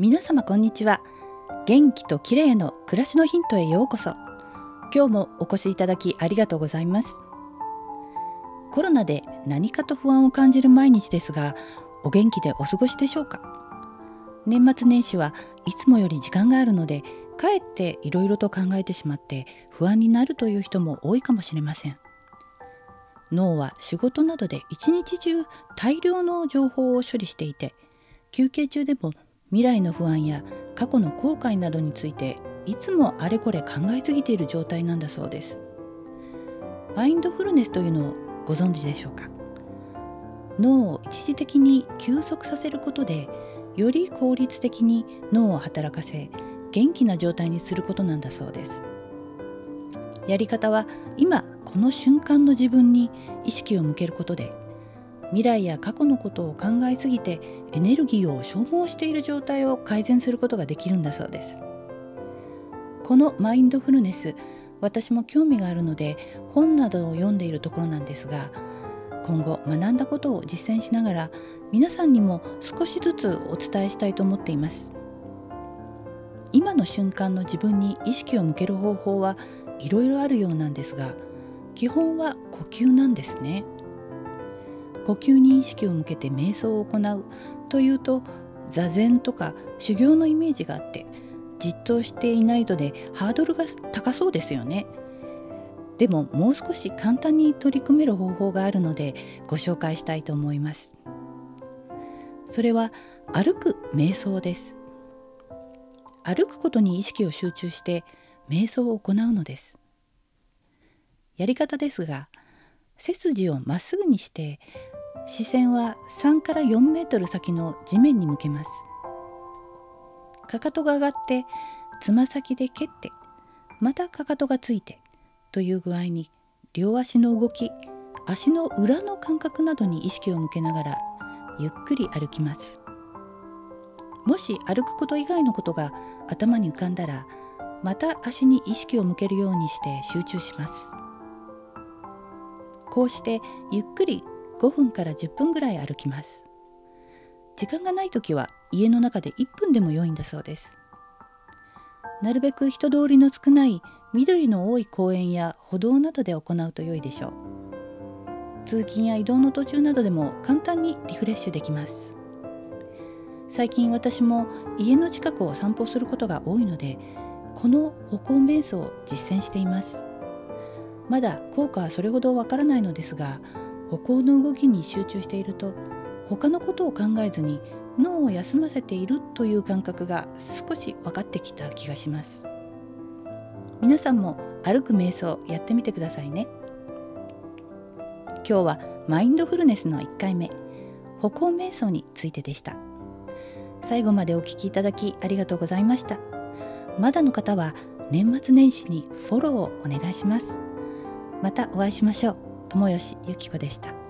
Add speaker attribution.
Speaker 1: 皆様こんにちは。元気と綺麗の暮らしのヒントへようこそ。今日もお越しいただきありがとうございます。コロナで何かと不安を感じる毎日ですがお元気でお過ごしでしょうか？年末年始はいつもより時間があるのでかえっていろいろと考えてしまって不安になるという人も多いかもしれません。脳は仕事などで一日中大量の情報を処理していて休憩中でも未来の不安や過去の後悔などについていつもあれこれ考えすぎている状態なんだそうです。マインドフルネスというのをご存知でしょうか？脳を一時的に休息させることでより効率的に脳を働かせ元気な状態にすることなんだそうです。やり方は今この瞬間の自分に意識を向けることで未来や過去のことを考えすぎてエネルギーを消耗している状態を改善することができるんだそうです。このマインドフルネス私も興味があるので本などを読んでいるところなんですが今後学んだことを実践しながら皆さんにも少しずつお伝えしたいと思っています。今の瞬間の自分に意識を向ける方法はいろいろあるようなんですが基本は呼吸なんですね。呼吸に意識を向けて瞑想を行うというと座禅とか修行のイメージがあってじっとしていないとでハードルが高そうですよね。でももう少し簡単に取り組める方法があるのでご紹介したいと思います。それは歩く瞑想です。歩くことに意識を集中して瞑想を行うのです。やり方ですが背筋をまっすぐにして視線は3から4メートル先の地面に向けます。かかとが上がってつま先で蹴ってまたかかとがついてという具合に両足の動き足の裏の感覚などに意識を向けながらゆっくり歩きます。もし歩くこと以外のことが頭に浮かんだらまた足に意識を向けるようにして集中します。こうしてゆっくり5分から10分ぐらい歩きます。時間がない時は家の中で1分でも良いんだそうです。なるべく人通りの少ない緑の多い公園や歩道などで行うと良いでしょう。通勤や移動の途中などでも簡単にリフレッシュできます。最近私も家の近くを散歩することが多いのでこの歩行瞑想を実践しています。まだ効果はそれほどわからないのですが歩行の動きに集中していると他のことを考えずに脳を休ませているという感覚が少し分かってきた気がします。皆さんも歩く瞑想やってみてくださいね。今日はマインドフルネスの1回目歩行瞑想についてでした。最後までお聞きいただきありがとうございました。まだの方は年末年始にフォローをお願いします。またお会いしましょう。友吉ゆき子でした。